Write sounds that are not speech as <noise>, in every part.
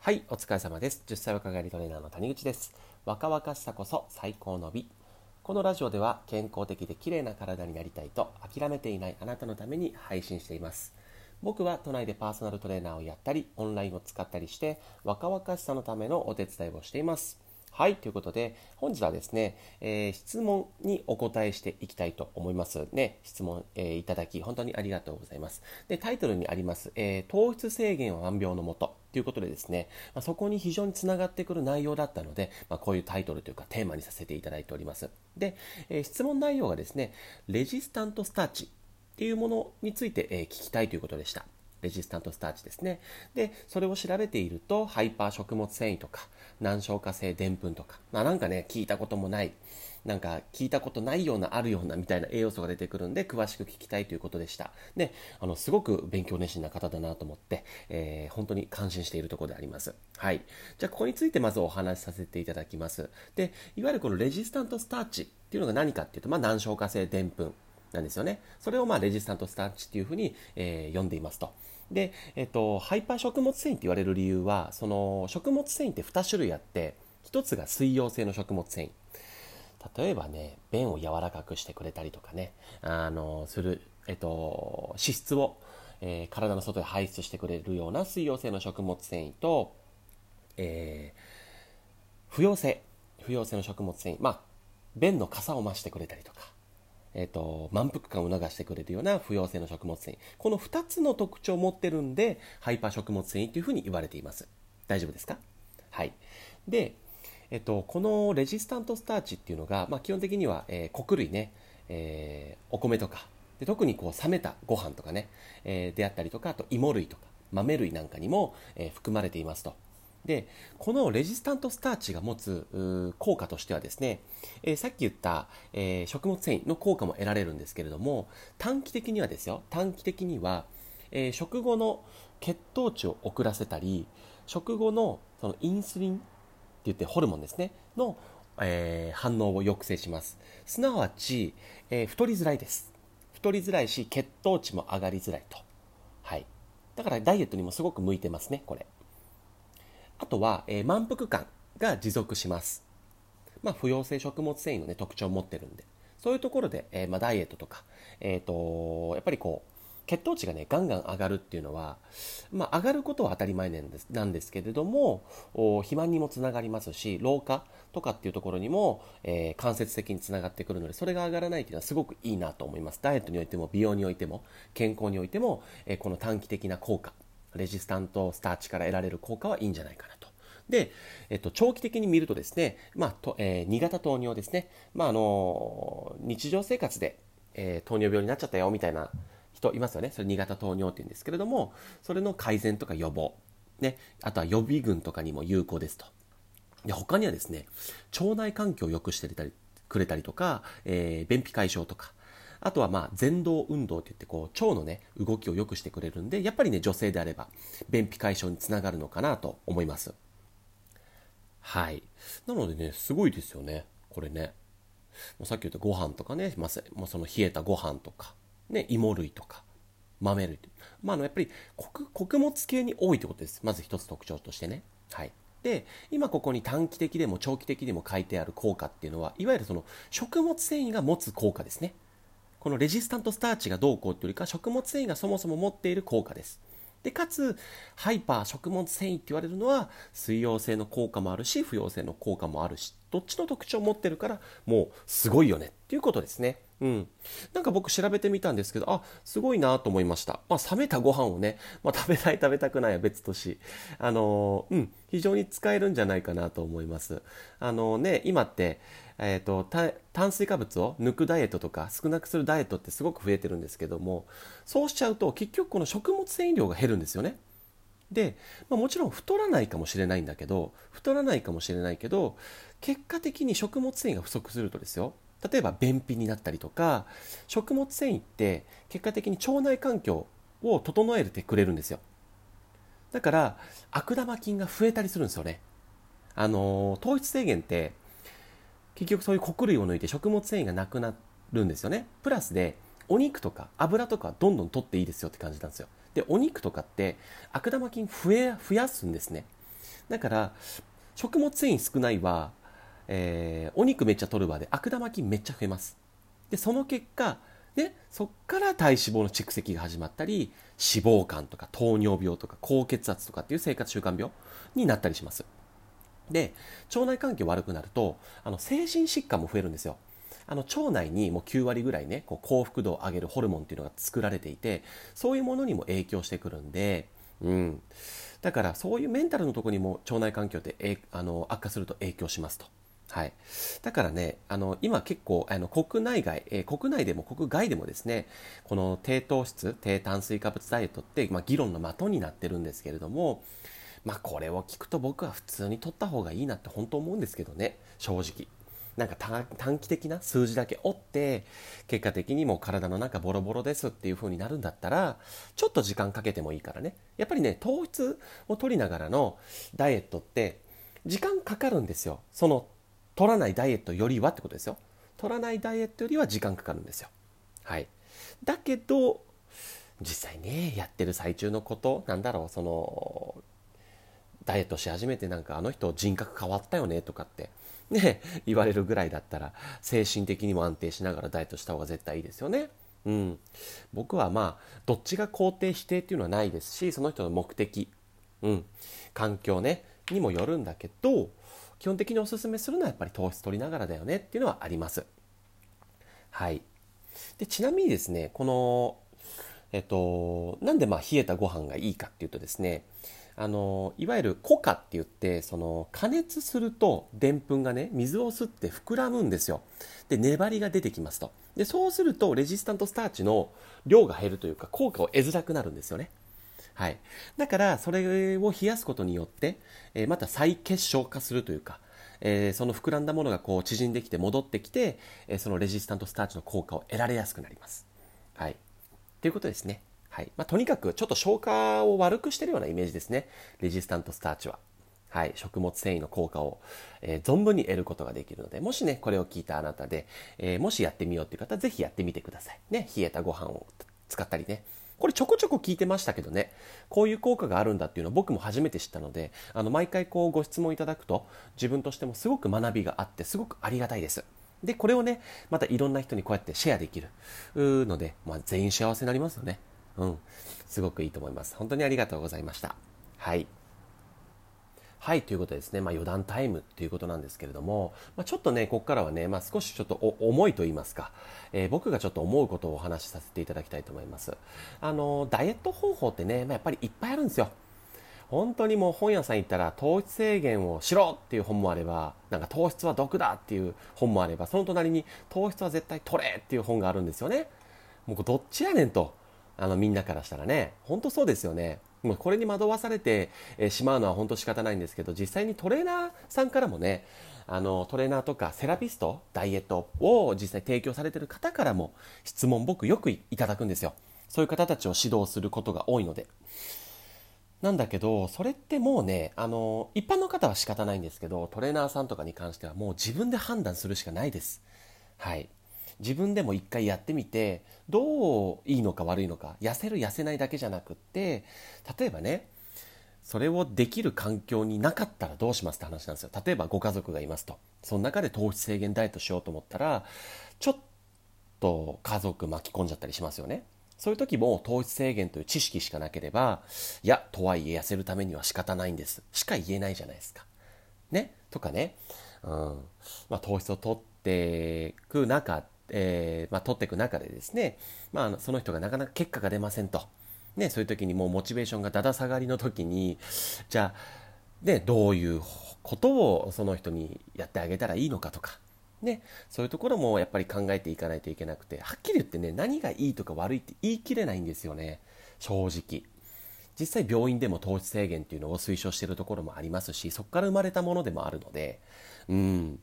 はい、お疲れ様です。10歳若返りトレーナーの谷口です。若々しさこそ最高の美。このラジオでは健康的で綺麗な体になりたいと諦めていないあなたのために配信しています。僕は都内でパーソナルトレーナーをやったり、オンラインを使ったりして、若々しさのためのお手伝いをしています。はい、ということで、本日はですね、えー質問にお答えしていきたいと思います。ね、質問、えーいただき、本当にありがとうございます。で、タイトルにあります、えー糖質制限は万病のもとということでですね、まあ、そこに非常につながってくる内容だったので、まあ、こういうタイトルというかテーマにさせていただいております。で、え質問内容がですね、レジスタントスターチっていうものについて、え聞きたいということでした。レジスタントスターチですね。で、それを調べていると、ハイパー食物繊維とか、難消化性でんぷんとか、まあなんかね、聞いたこともない、なんか聞いたことないような、あるようなみたいな栄養素が出てくるんで、詳しく聞きたいということでした。で、あの、すごく勉強熱心な方だなと思って、えー本当に感心しているところであります。はい。じゃあ、ここについてまずお話しさせていただきます。で、いわゆるこのレジスタントスターチっていうのが何かっていうと、まあ難消化性でんぷん。なんですよね。それをまあレジスタントスターチっていうふうに、えー呼んでいますと。で、えっと、ハイパー食物繊維って言われる理由は、その食物繊維って2種類あって、1つが水溶性の食物繊維。例えばね、便を柔らかくしてくれたりとかね、あの、する、えっと、脂質を、えー体の外へ排出してくれるような水溶性の食物繊維と、えー不溶性、不溶性の食物繊維、まあ、便の傘を増してくれたりとか、えっと満腹感を促してくれるような不溶性の食物繊維。この2つの特徴を持ってるんでハイパー食物繊維というふうに言われています。大丈夫ですか？はい。で、えっと、このレジスタントスターチっていうのが、まあ、基本的には、えー穀類ね、えーお米とか。で特にこう冷めたご飯とかね、えーであったりとかあと芋類とか。豆類なんかにも、えー含まれていますと。でこのレジスタントスターチが持つ効果としてはですね、えーさっき言った、えー食物繊維の効果も得られるんですけれども短期的にはですよ短期的には、えー食後の血糖値を遅らせたり食後のそのインスリンって言ってホルモンですねの、え反応を抑制します。すなわち、え太りづらいです。太りづらいし血糖値も上がりづらいと。はい。だからダイエットにもすごく向いてますねこれ。あとは、えー満腹感が持続します。まあ、不溶性食物繊維の、ね、特徴を持ってるんで、そういうところで、えーまあ、ダイエットとか、えー、とやっぱりこう血糖値がねガンガン上がるっていうのは、まあ、上がることは当たり前なんですなんですけれどもお肥満にもつながりますし老化とかっていうところにも、えー間接的につながってくるのでそれが上がらないっていうのはすごくいいなと思いますダイエットにおいても美容においても健康においても、えーこの短期的な効果レジスタントスターチから得られる効果はいいんじゃないかなと。で、えっと、長期的に見るとですね、まあとえー2型糖尿ですね、まああの日常生活で、えー糖尿病になっちゃったよみたいな人いますよね、それ2型糖尿って言うんですけれども、それの改善とか予防、ね、あとは予備軍とかにも有効ですと。で他にはですね、腸内環境を良くしてくれたりとか、えー便秘解消とか、あとはまあ前動運動って言ってこう腸のね動きを良くしてくれるんでやっぱりね女性であれば便秘解消につながるのかなと思います。はい。なのでねすごいですよね。これね。もうさっき言ったご飯とかね、まあ、もうその冷えたご飯とか、ね、芋類とか豆類まあ、あのやっぱり穀物系に多いってことです。まず一つ特徴としてね。はい。で今ここに短期的でも長期的でも書いてある効果っていうのはいわゆるその食物繊維が持つ効果ですね。このレジスタントスターチがどうこうというよりか食物繊維がそもそも持っている効果です。でかつハイパー食物繊維って言われるのは水溶性の効果もあるし不溶性の効果もあるしどっちの特徴を持ってるからもうすごいよねっていうことですね。うん、なんか僕調べてみたんですけどあすごいなと思いました、まあ、冷めたご飯をね、まあ、食べたい食べたくないは別とし、あのーうん、非常に使えるんじゃないかなと思います。あのーね今ってえー、と炭水化物を抜くダイエットとか少なくするダイエットってすごく増えてるんですけどもそうしちゃうと結局この食物繊維量が減るんですよね。で、まあ、もちろん太らないかもしれないんだけど太らないかもしれないけど結果的に食物繊維が不足するとですよ。例えば便秘になったりとか食物繊維って結果的に腸内環境を整えてくれるんですよ。だから悪玉菌が増えたりするんですよね。あの糖質制限って結局そういう穀類を抜いて食物繊維がなくなるんですよね。プラスでお肉とか油とかどんどん取っていいですよって感じなんですよ。でお肉とかって悪玉菌増え増やすんですね。だから食物繊維少ないは、えー、お肉めっちゃ取る場で悪玉菌めっちゃ増えます。でその結果でそっから体脂肪の蓄積が始まったり脂肪肝とか糖尿病とか高血圧とかっていう生活習慣病になったりします。で腸内環境悪くなるとあの精神疾患も増えるんですよ。あの腸内にもう9割ぐらいねこう幸福度を上げるホルモンっていうのが作られていてそういうものにも影響してくるんで、うん、だからそういうメンタルのところにも腸内環境ってあの悪化すると影響しますと。はい、だからね、あの今結構あの国内外、えー、国内でも国外でもですね、この低糖質、低炭水化物ダイエットって、まあ、議論の的になってるんですけれども、まあ、これを聞くと僕は普通に取った方がいいなって本当思うんですけどね、正直。なんか短期的な数字だけ追って結果的にもう体の中ボロボロですっていう風になるんだったらちょっと時間かけてもいいからね。やっぱりね糖質を取りながらのダイエットって時間かかるんですよ。その取らないダイエットよりはってことですよ。取らないダイエットよりは時間かかるんですよ。はい。だけど実際ねやってる最中のことなんだろうそのダイエットし始めてなんかあの人人格変わったよねとかってね、言われるぐらいだったら、精神的にも安定しながらダイエットした方が絶対いいですよね。うん。僕はまあ、どっちが肯定否定っていうのはないですし、その人の目的、うん、環境ね、にもよるんだけど、基本的におすすめするのはやっぱり糖質取りながらだよねっていうのはあります。はい。で、ちなみにですね、この、えっと、なんでまあ冷えたご飯がいいかっていうとですね、あのいわゆる固化って言ってその加熱するとでんぷんがね水を吸って膨らむんですよ。で粘りが出てきますと。でそうするとレジスタントスターチの量が減るというか効果を得づらくなるんですよね。はい、だからそれを冷やすことによって、えー、また再結晶化するというか、えー、その膨らんだものがこう縮んできて戻ってきて、えー、そのレジスタントスターチの効果を得られやすくなります。はい、ということですね。はいまあ、とにかくちょっと消化を悪くしてるようなイメージですね。レジスタントスターチは。はい、食物繊維の効果を、えー、存分に得ることができるので、もしね、これを聞いたあなたで、えー、もしやってみようっていう方、ぜひやってみてください。ね、冷えたご飯を使ったりね。これちょこちょこ聞いてましたけどね、こういう効果があるんだっていうのを僕も初めて知ったので、あの、毎回こうご質問いただくと、自分としてもすごく学びがあって、すごくありがたいです。で、これをね、またいろんな人にこうやってシェアできるので、まあ、全員幸せになりますよね。うん。すごくいいと思います。本当にありがとうございました。はい。はい、ということですね、まあ、余談タイムということなんですけれども、まあ、ちょっとね、ここからはね、まあ、少しちょっと重いと言いますか、えー、僕がちょっと思うことをお話しさせていただきたいと思います。あの、ダイエット方法ってね、まあ、やっぱりいっぱいあるんですよ。本当にもう本屋さん行ったら糖質制限をしろっていう本もあれば、なんか糖質は毒だっていう本もあれば、その隣に糖質は絶対取れっていう本があるんですよね。もうどっちやねんと。あのみんなからしたらね、本当そうですよね。もうこれに惑わされてしまうのは本当仕方ないんですけど、実際にトレーナーさんからもね、あのトレーナーとかセラピスト、ダイエットを実際提供されてる方からも質問僕よくいただくんですよ。そういう方たちを指導することが多いので。なんだけど、それってもうね、あの、一般の方は仕方ないんですけど、トレーナーさんとかに関してはもう自分で判断するしかないです。はい。自分でも一回やってみてどういいのか悪いのか痩せる痩せないだけじゃなくって例えばねそれをできる環境になかったらどうしますって話なんですよ。例えばご家族がいますと。その中で糖質制限ダイエットしようと思ったらちょっと家族巻き込んじゃったりしますよね。そういう時も糖質制限という知識しかなければいやとはいえ痩せるためには仕方ないんです。しか言えないじゃないですか。ね？とかね、うん。まあ、糖質を取っていく中えー、まあ、取っていく中でですね、まあ、その人がなかなか結果が出ませんと。ね、そういう時にもうモチベーションがだだ下がりの時に、じゃあ、ね、どういうことをその人にやってあげたらいいのかとか、ね、そういうところもやっぱり考えていかないといけなくて、はっきり言ってね、何がいいとか悪いって言い切れないんですよね、正直。実際病院でも糖質制限っていうのを推奨しているところもありますし、そこから生まれたものでもあるので、うん。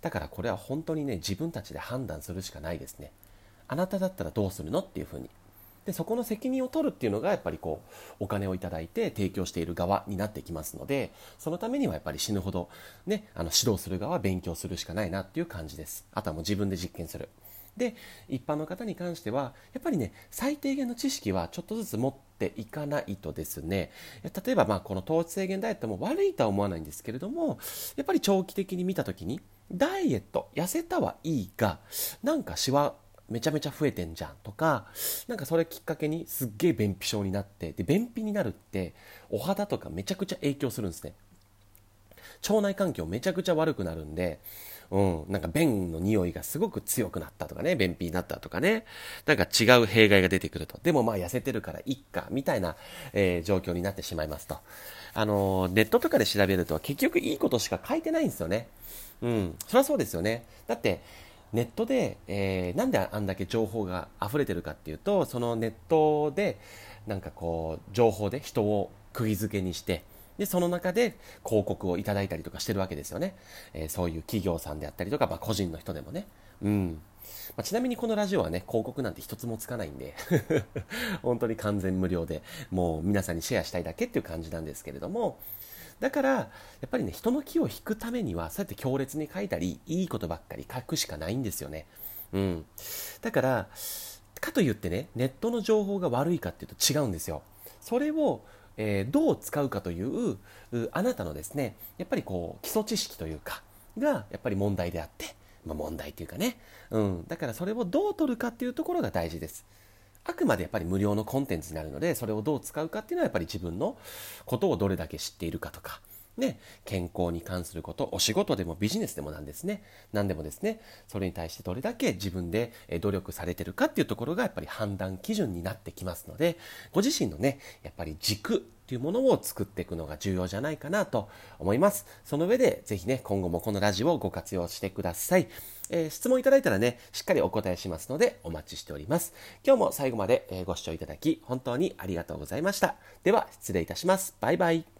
だからこれは本当にね、自分たちで判断するしかないですね。あなただったらどうするのっていうふうに。で、そこの責任を取るっていうのが、やっぱりこう、お金をいただいて提供している側になってきますので、そのためにはやっぱり死ぬほど、ね、あの、指導する側勉強するしかないなっていう感じです。あとはもう自分で実験する。で一般の方に関してはやっぱりね最低限の知識はちょっとずつ持っていかないとですね例えばまあこの糖質制限ダイエットも悪いとは思わないんですけれどもやっぱり長期的に見た時にダイエット痩せたはいいがなんかシワめちゃめちゃ増えてんじゃんとかなんかそれきっかけにすっげえ便秘症になってで便秘になるってお肌とかめちゃくちゃ影響するんですね。腸内環境めちゃくちゃ悪くなるんでうん、なんか便の匂いがすごく強くなったとかね、便秘になったとかね、なんか違う弊害が出てくると。でもまあ痩せてるからいっか、みたいな、えー、状況になってしまいますと。あのー、ネットとかで調べると結局いいことしか書いてないんですよね。うん、そりゃそうですよね。だって、ネットで、えー、なんであんだけ情報が溢れてるかっていうと、そのネットで、なんかこう、情報で人を釘付けにして、で、その中で広告をいただいたりとかしてるわけですよね。えー、そういう企業さんであったりとか、まあ、個人の人でもね。うん。まあ、ちなみにこのラジオはね、広告なんて一つもつかないんで <laughs> 本当に完全無料で、もう皆さんにシェアしたいだけっていう感じなんですけれども、だから、やっぱりね、人の気を引くためには、そうやって強烈に書いたり、いいことばっかり書くしかないんですよね。うん。だから、かといってね、ネットの情報が悪いかっていうと違うんですよ。それをえー、どう使うかというあなたのですねやっぱりこう基礎知識というかがやっぱり問題であって、まあ、問題というかね、うん、だからそれをどう取るかっていうところが大事です。あくまでやっぱり無料のコンテンツになるのでそれをどう使うかっていうのはやっぱり自分のことをどれだけ知っているかとかね、健康に関すること、お仕事でもビジネスでもなんですね。何でもですね、それに対してどれだけ自分で努力されてるかっていうところがやっぱり判断基準になってきますので、ご自身のね、やっぱり軸っていうものを作っていくのが重要じゃないかなと思います。その上で、ぜひね、今後もこのラジオをご活用してください。えー、質問いただいたらね、しっかりお答えしますのでお待ちしております。今日も最後までご視聴いただき、本当にありがとうございました。では、失礼いたします。バイバイ。